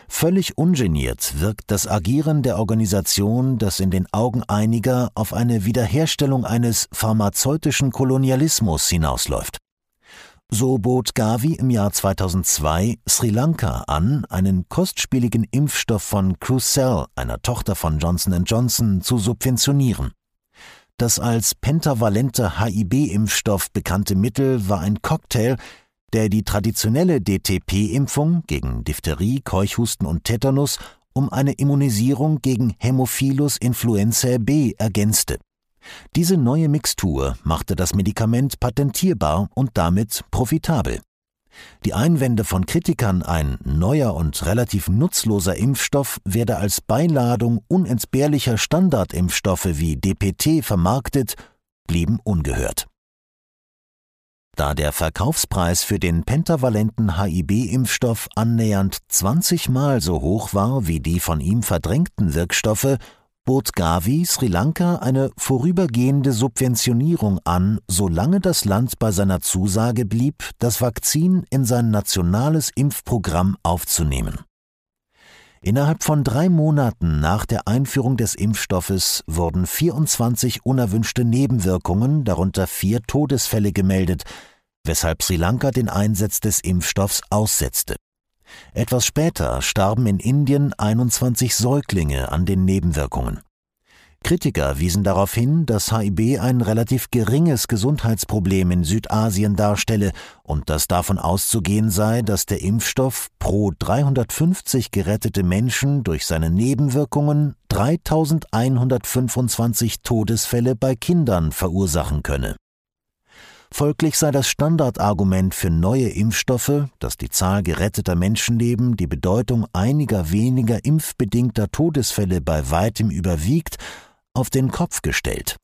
Völlig ungeniert wirkt das Agieren der Organisation, das in den Augen einiger auf eine Wiederherstellung eines pharmazeutischen Kolonialismus hinausläuft. So bot Gavi im Jahr 2002 Sri Lanka an, einen kostspieligen Impfstoff von Crucell, einer Tochter von Johnson Johnson, zu subventionieren. Das als pentavalenter HIB-Impfstoff bekannte Mittel war ein Cocktail, der die traditionelle DTP-Impfung gegen Diphtherie, Keuchhusten und Tetanus um eine Immunisierung gegen Hämophilus influenzae B ergänzte. Diese neue Mixtur machte das Medikament patentierbar und damit profitabel. Die Einwände von Kritikern, ein neuer und relativ nutzloser Impfstoff werde als Beiladung unentbehrlicher Standardimpfstoffe wie DPT vermarktet, blieben ungehört. Da der Verkaufspreis für den pentavalenten HIB-Impfstoff annähernd 20 Mal so hoch war wie die von ihm verdrängten Wirkstoffe, bot Gavi Sri Lanka eine vorübergehende Subventionierung an, solange das Land bei seiner Zusage blieb, das Vakzin in sein nationales Impfprogramm aufzunehmen. Innerhalb von drei Monaten nach der Einführung des Impfstoffes wurden 24 unerwünschte Nebenwirkungen, darunter vier Todesfälle gemeldet, weshalb Sri Lanka den Einsatz des Impfstoffs aussetzte. Etwas später starben in Indien 21 Säuglinge an den Nebenwirkungen. Kritiker wiesen darauf hin, dass HIB ein relativ geringes Gesundheitsproblem in Südasien darstelle und dass davon auszugehen sei, dass der Impfstoff pro 350 gerettete Menschen durch seine Nebenwirkungen 3125 Todesfälle bei Kindern verursachen könne. Folglich sei das Standardargument für neue Impfstoffe, dass die Zahl geretteter Menschenleben die Bedeutung einiger weniger impfbedingter Todesfälle bei weitem überwiegt, auf den Kopf gestellt.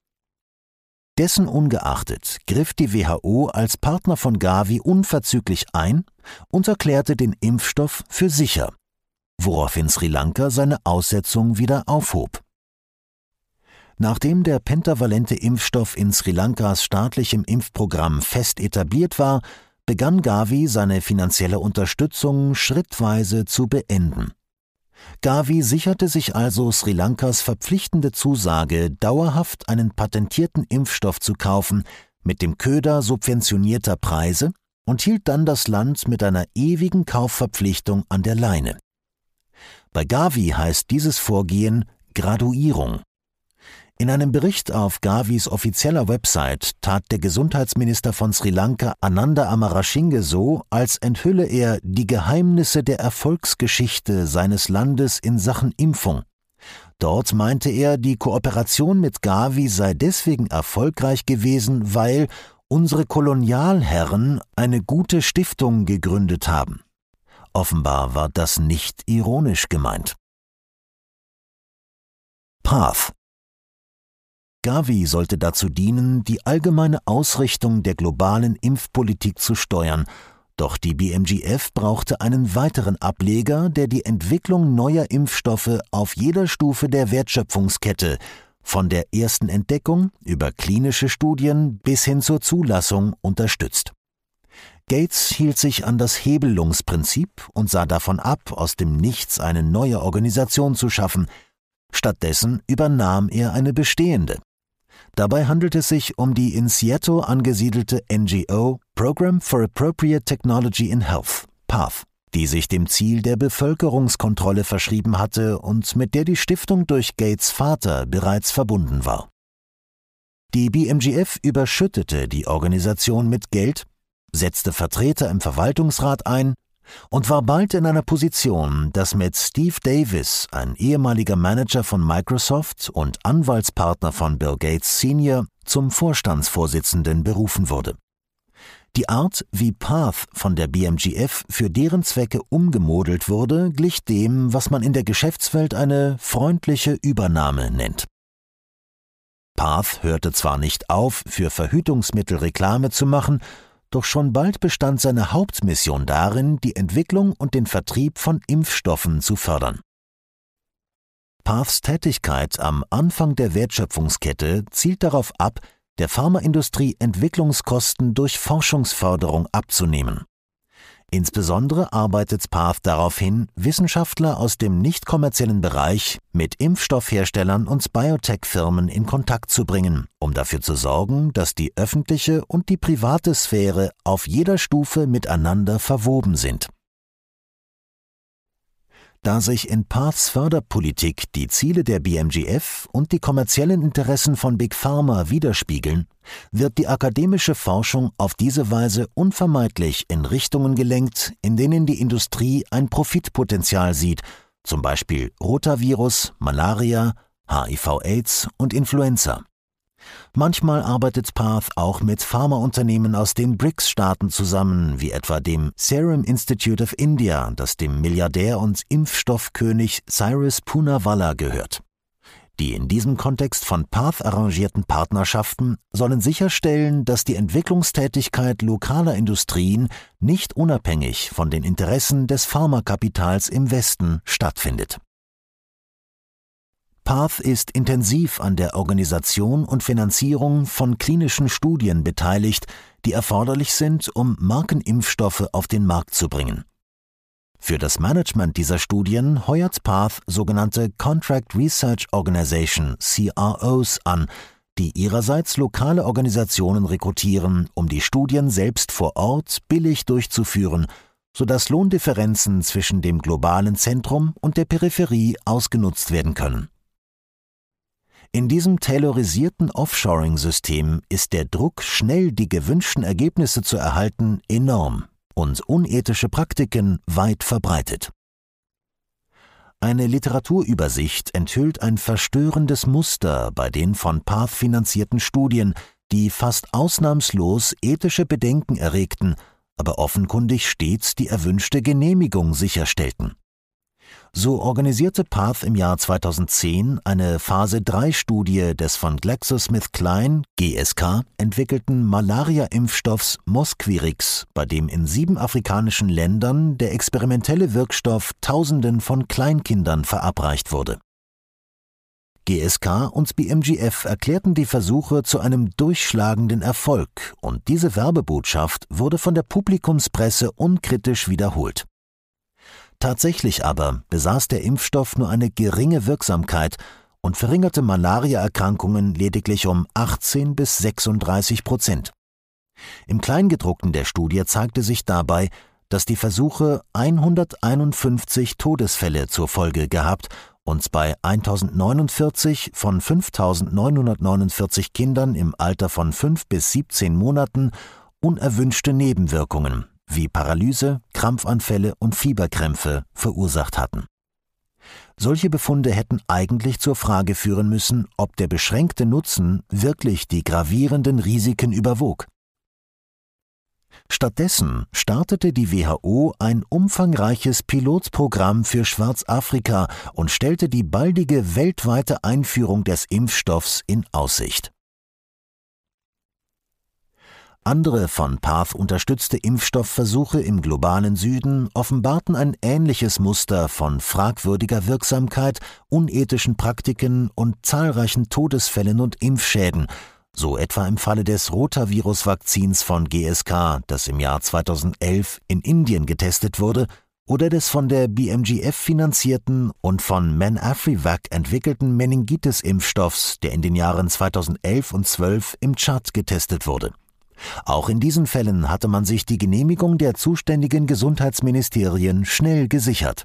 Dessen ungeachtet griff die WHO als Partner von Gavi unverzüglich ein und erklärte den Impfstoff für sicher, woraufhin Sri Lanka seine Aussetzung wieder aufhob. Nachdem der pentavalente Impfstoff in Sri Lankas staatlichem Impfprogramm fest etabliert war, begann Gavi seine finanzielle Unterstützung schrittweise zu beenden. Gavi sicherte sich also Sri Lankas verpflichtende Zusage, dauerhaft einen patentierten Impfstoff zu kaufen, mit dem Köder subventionierter Preise und hielt dann das Land mit einer ewigen Kaufverpflichtung an der Leine. Bei Gavi heißt dieses Vorgehen Graduierung. In einem Bericht auf Gavis offizieller Website tat der Gesundheitsminister von Sri Lanka Ananda Amarasinghe so, als enthülle er die Geheimnisse der Erfolgsgeschichte seines Landes in Sachen Impfung. Dort meinte er, die Kooperation mit Gavi sei deswegen erfolgreich gewesen, weil unsere Kolonialherren eine gute Stiftung gegründet haben. Offenbar war das nicht ironisch gemeint. Path Gavi sollte dazu dienen, die allgemeine Ausrichtung der globalen Impfpolitik zu steuern, doch die BMGF brauchte einen weiteren Ableger, der die Entwicklung neuer Impfstoffe auf jeder Stufe der Wertschöpfungskette, von der ersten Entdeckung über klinische Studien bis hin zur Zulassung unterstützt. Gates hielt sich an das Hebelungsprinzip und sah davon ab, aus dem Nichts eine neue Organisation zu schaffen. Stattdessen übernahm er eine bestehende. Dabei handelt es sich um die in Seattle angesiedelte NGO Program for Appropriate Technology in Health, PATH, die sich dem Ziel der Bevölkerungskontrolle verschrieben hatte und mit der die Stiftung durch Gates Vater bereits verbunden war. Die BMGF überschüttete die Organisation mit Geld, setzte Vertreter im Verwaltungsrat ein und war bald in einer Position, dass mit Steve Davis, ein ehemaliger Manager von Microsoft und Anwaltspartner von Bill Gates Sr., zum Vorstandsvorsitzenden berufen wurde. Die Art, wie Path von der BMGF für deren Zwecke umgemodelt wurde, glich dem, was man in der Geschäftswelt eine freundliche Übernahme nennt. Path hörte zwar nicht auf, für Verhütungsmittel Reklame zu machen, doch schon bald bestand seine Hauptmission darin, die Entwicklung und den Vertrieb von Impfstoffen zu fördern. Paths Tätigkeit am Anfang der Wertschöpfungskette zielt darauf ab, der Pharmaindustrie Entwicklungskosten durch Forschungsförderung abzunehmen. Insbesondere arbeitet Path darauf hin, Wissenschaftler aus dem nicht kommerziellen Bereich mit Impfstoffherstellern und Biotech-Firmen in Kontakt zu bringen, um dafür zu sorgen, dass die öffentliche und die private Sphäre auf jeder Stufe miteinander verwoben sind. Da sich in Paths Förderpolitik die Ziele der BMGF und die kommerziellen Interessen von Big Pharma widerspiegeln, wird die akademische Forschung auf diese Weise unvermeidlich in Richtungen gelenkt, in denen die Industrie ein Profitpotenzial sieht, zum Beispiel Rotavirus, Malaria, HIV-Aids und Influenza. Manchmal arbeitet Path auch mit Pharmaunternehmen aus den BRICS-Staaten zusammen, wie etwa dem Serum Institute of India, das dem Milliardär und Impfstoffkönig Cyrus Poonawalla gehört. Die in diesem Kontext von Path arrangierten Partnerschaften sollen sicherstellen, dass die Entwicklungstätigkeit lokaler Industrien nicht unabhängig von den Interessen des Pharmakapitals im Westen stattfindet. Path ist intensiv an der Organisation und Finanzierung von klinischen Studien beteiligt, die erforderlich sind, um Markenimpfstoffe auf den Markt zu bringen. Für das Management dieser Studien heuert Path sogenannte Contract Research Organization CROs an, die ihrerseits lokale Organisationen rekrutieren, um die Studien selbst vor Ort billig durchzuführen, sodass Lohndifferenzen zwischen dem globalen Zentrum und der Peripherie ausgenutzt werden können. In diesem taylorisierten Offshoring-System ist der Druck, schnell die gewünschten Ergebnisse zu erhalten, enorm und unethische Praktiken weit verbreitet. Eine Literaturübersicht enthüllt ein verstörendes Muster bei den von Path finanzierten Studien, die fast ausnahmslos ethische Bedenken erregten, aber offenkundig stets die erwünschte Genehmigung sicherstellten. So organisierte Path im Jahr 2010 eine Phase-3-Studie des von GlaxoSmithKline GSK entwickelten Malaria-Impfstoffs Mosquirix, bei dem in sieben afrikanischen Ländern der experimentelle Wirkstoff Tausenden von Kleinkindern verabreicht wurde. GSK und BMGF erklärten die Versuche zu einem durchschlagenden Erfolg und diese Werbebotschaft wurde von der Publikumspresse unkritisch wiederholt. Tatsächlich aber besaß der Impfstoff nur eine geringe Wirksamkeit und verringerte Malariaerkrankungen lediglich um 18 bis 36 Prozent. Im Kleingedruckten der Studie zeigte sich dabei, dass die Versuche 151 Todesfälle zur Folge gehabt und bei 1049 von 5949 Kindern im Alter von 5 bis 17 Monaten unerwünschte Nebenwirkungen wie Paralyse, Krampfanfälle und Fieberkrämpfe verursacht hatten. Solche Befunde hätten eigentlich zur Frage führen müssen, ob der beschränkte Nutzen wirklich die gravierenden Risiken überwog. Stattdessen startete die WHO ein umfangreiches Pilotprogramm für Schwarzafrika und stellte die baldige weltweite Einführung des Impfstoffs in Aussicht. Andere von Path unterstützte Impfstoffversuche im globalen Süden offenbarten ein ähnliches Muster von fragwürdiger Wirksamkeit, unethischen Praktiken und zahlreichen Todesfällen und Impfschäden, so etwa im Falle des Rotavirus-Vakzins von GSK, das im Jahr 2011 in Indien getestet wurde, oder des von der BMGF finanzierten und von ManAfriVac entwickelten Meningitis-Impfstoffs, der in den Jahren 2011 und 12 im Tschad getestet wurde. Auch in diesen Fällen hatte man sich die Genehmigung der zuständigen Gesundheitsministerien schnell gesichert.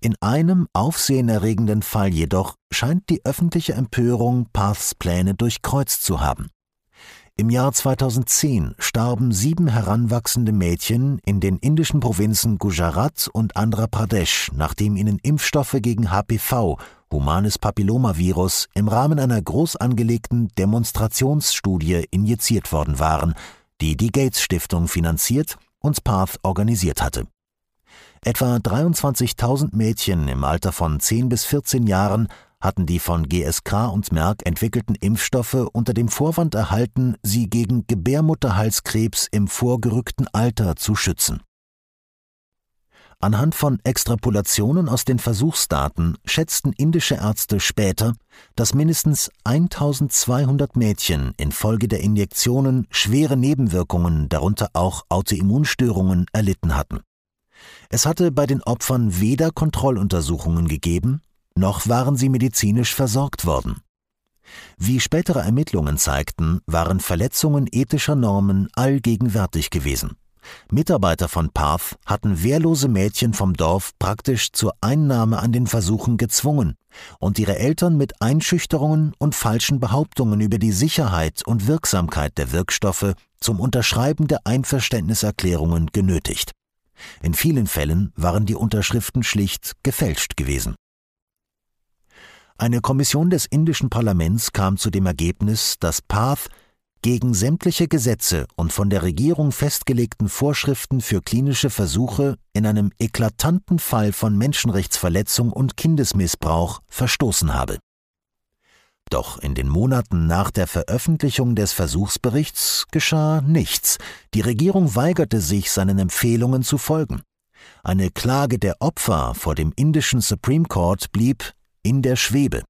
In einem aufsehenerregenden Fall jedoch scheint die öffentliche Empörung Paths Pläne durchkreuzt zu haben. Im Jahr 2010 starben sieben heranwachsende Mädchen in den indischen Provinzen Gujarat und Andhra Pradesh, nachdem ihnen Impfstoffe gegen HPV humanes Papillomavirus im Rahmen einer groß angelegten Demonstrationsstudie injiziert worden waren, die die Gates Stiftung finanziert und Path organisiert hatte. Etwa 23.000 Mädchen im Alter von 10 bis 14 Jahren hatten die von GSK und Merck entwickelten Impfstoffe unter dem Vorwand erhalten, sie gegen Gebärmutterhalskrebs im vorgerückten Alter zu schützen. Anhand von Extrapolationen aus den Versuchsdaten schätzten indische Ärzte später, dass mindestens 1200 Mädchen infolge der Injektionen schwere Nebenwirkungen, darunter auch Autoimmunstörungen, erlitten hatten. Es hatte bei den Opfern weder Kontrolluntersuchungen gegeben, noch waren sie medizinisch versorgt worden. Wie spätere Ermittlungen zeigten, waren Verletzungen ethischer Normen allgegenwärtig gewesen. Mitarbeiter von Path hatten wehrlose Mädchen vom Dorf praktisch zur Einnahme an den Versuchen gezwungen und ihre Eltern mit Einschüchterungen und falschen Behauptungen über die Sicherheit und Wirksamkeit der Wirkstoffe zum Unterschreiben der Einverständniserklärungen genötigt. In vielen Fällen waren die Unterschriften schlicht gefälscht gewesen. Eine Kommission des indischen Parlaments kam zu dem Ergebnis, dass Path gegen sämtliche Gesetze und von der Regierung festgelegten Vorschriften für klinische Versuche in einem eklatanten Fall von Menschenrechtsverletzung und Kindesmissbrauch verstoßen habe. Doch in den Monaten nach der Veröffentlichung des Versuchsberichts geschah nichts. Die Regierung weigerte sich, seinen Empfehlungen zu folgen. Eine Klage der Opfer vor dem indischen Supreme Court blieb in der Schwebe.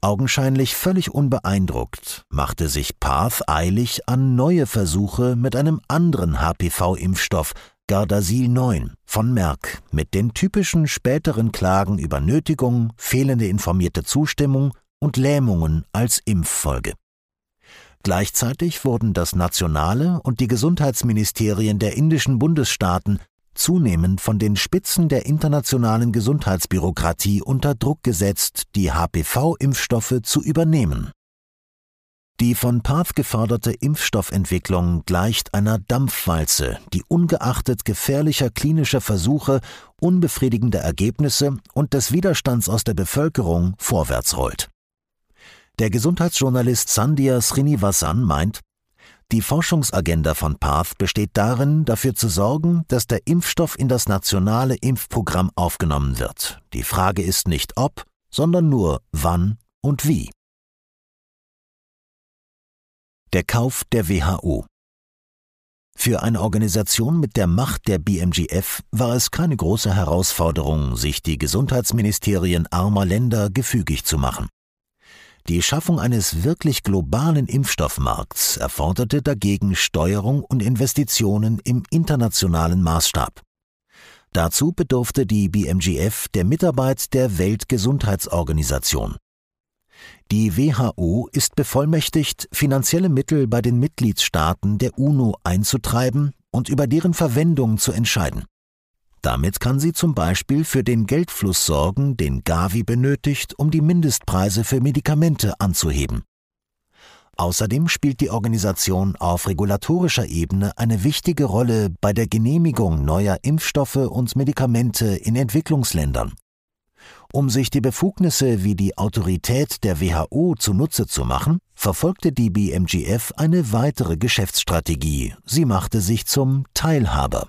Augenscheinlich völlig unbeeindruckt machte sich Path eilig an neue Versuche mit einem anderen HPV-Impfstoff, Gardasil 9 von Merck, mit den typischen späteren Klagen über Nötigung, fehlende informierte Zustimmung und Lähmungen als Impffolge. Gleichzeitig wurden das nationale und die Gesundheitsministerien der indischen Bundesstaaten zunehmend von den Spitzen der internationalen Gesundheitsbürokratie unter Druck gesetzt, die HPV-Impfstoffe zu übernehmen. Die von Path geförderte Impfstoffentwicklung gleicht einer Dampfwalze, die ungeachtet gefährlicher klinischer Versuche, unbefriedigender Ergebnisse und des Widerstands aus der Bevölkerung vorwärts rollt. Der Gesundheitsjournalist Sandhya Srinivasan meint, die Forschungsagenda von PATH besteht darin, dafür zu sorgen, dass der Impfstoff in das nationale Impfprogramm aufgenommen wird. Die Frage ist nicht ob, sondern nur wann und wie. Der Kauf der WHO Für eine Organisation mit der Macht der BMGF war es keine große Herausforderung, sich die Gesundheitsministerien armer Länder gefügig zu machen. Die Schaffung eines wirklich globalen Impfstoffmarkts erforderte dagegen Steuerung und Investitionen im internationalen Maßstab. Dazu bedurfte die BMGF der Mitarbeit der Weltgesundheitsorganisation. Die WHO ist bevollmächtigt, finanzielle Mittel bei den Mitgliedstaaten der UNO einzutreiben und über deren Verwendung zu entscheiden. Damit kann sie zum Beispiel für den Geldfluss sorgen, den Gavi benötigt, um die Mindestpreise für Medikamente anzuheben. Außerdem spielt die Organisation auf regulatorischer Ebene eine wichtige Rolle bei der Genehmigung neuer Impfstoffe und Medikamente in Entwicklungsländern. Um sich die Befugnisse wie die Autorität der WHO zunutze zu machen, verfolgte die BMGF eine weitere Geschäftsstrategie. Sie machte sich zum Teilhaber.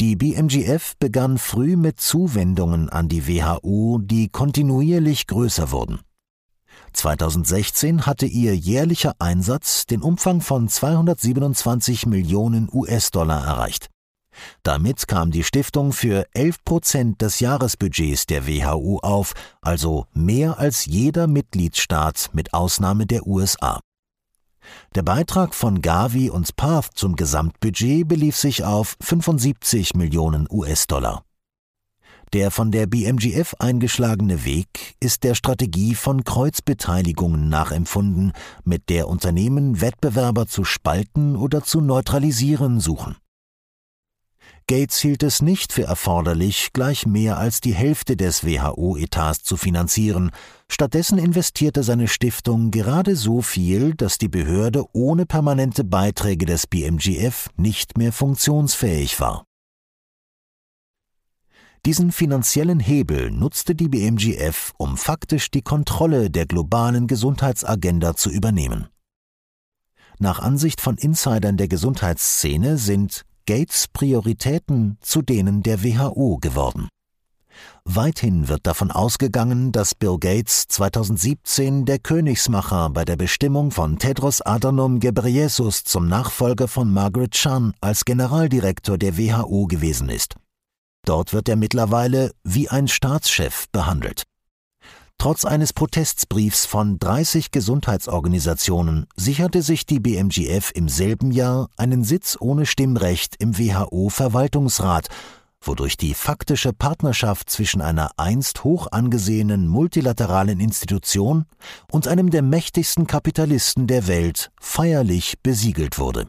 Die BMGF begann früh mit Zuwendungen an die WHO, die kontinuierlich größer wurden. 2016 hatte ihr jährlicher Einsatz den Umfang von 227 Millionen US-Dollar erreicht. Damit kam die Stiftung für 11 Prozent des Jahresbudgets der WHO auf, also mehr als jeder Mitgliedstaat mit Ausnahme der USA. Der Beitrag von Gavi und Path zum Gesamtbudget belief sich auf 75 Millionen US-Dollar. Der von der BMGF eingeschlagene Weg ist der Strategie von Kreuzbeteiligungen nachempfunden, mit der Unternehmen Wettbewerber zu spalten oder zu neutralisieren suchen. Gates hielt es nicht für erforderlich, gleich mehr als die Hälfte des WHO-Etats zu finanzieren. Stattdessen investierte seine Stiftung gerade so viel, dass die Behörde ohne permanente Beiträge des BMGF nicht mehr funktionsfähig war. Diesen finanziellen Hebel nutzte die BMGF, um faktisch die Kontrolle der globalen Gesundheitsagenda zu übernehmen. Nach Ansicht von Insidern der Gesundheitsszene sind Gates Prioritäten zu denen der WHO geworden. Weithin wird davon ausgegangen, dass Bill Gates 2017 der Königsmacher bei der Bestimmung von Tedros Adhanom Ghebreyesus zum Nachfolger von Margaret Chan als Generaldirektor der WHO gewesen ist. Dort wird er mittlerweile wie ein Staatschef behandelt. Trotz eines Protestbriefs von 30 Gesundheitsorganisationen sicherte sich die BMGF im selben Jahr einen Sitz ohne Stimmrecht im WHO-Verwaltungsrat, wodurch die faktische Partnerschaft zwischen einer einst hoch angesehenen multilateralen Institution und einem der mächtigsten Kapitalisten der Welt feierlich besiegelt wurde.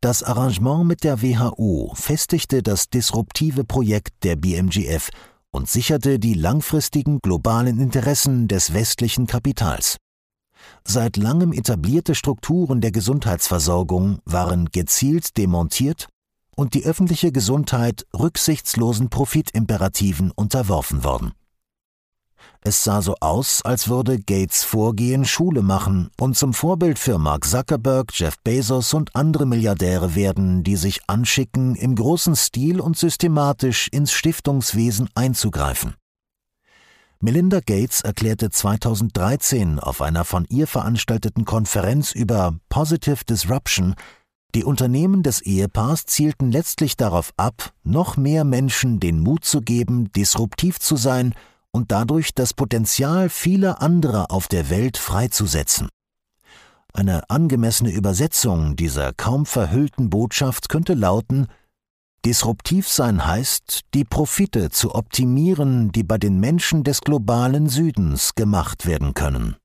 Das Arrangement mit der WHO festigte das disruptive Projekt der BMGF und sicherte die langfristigen globalen Interessen des westlichen Kapitals. Seit langem etablierte Strukturen der Gesundheitsversorgung waren gezielt demontiert und die öffentliche Gesundheit rücksichtslosen Profitimperativen unterworfen worden. Es sah so aus, als würde Gates Vorgehen Schule machen und zum Vorbild für Mark Zuckerberg, Jeff Bezos und andere Milliardäre werden, die sich anschicken, im großen Stil und systematisch ins Stiftungswesen einzugreifen. Melinda Gates erklärte 2013 auf einer von ihr veranstalteten Konferenz über Positive Disruption, die Unternehmen des Ehepaars zielten letztlich darauf ab, noch mehr Menschen den Mut zu geben, disruptiv zu sein und dadurch das Potenzial vieler anderer auf der Welt freizusetzen. Eine angemessene Übersetzung dieser kaum verhüllten Botschaft könnte lauten Disruptiv sein heißt, die Profite zu optimieren, die bei den Menschen des globalen Südens gemacht werden können.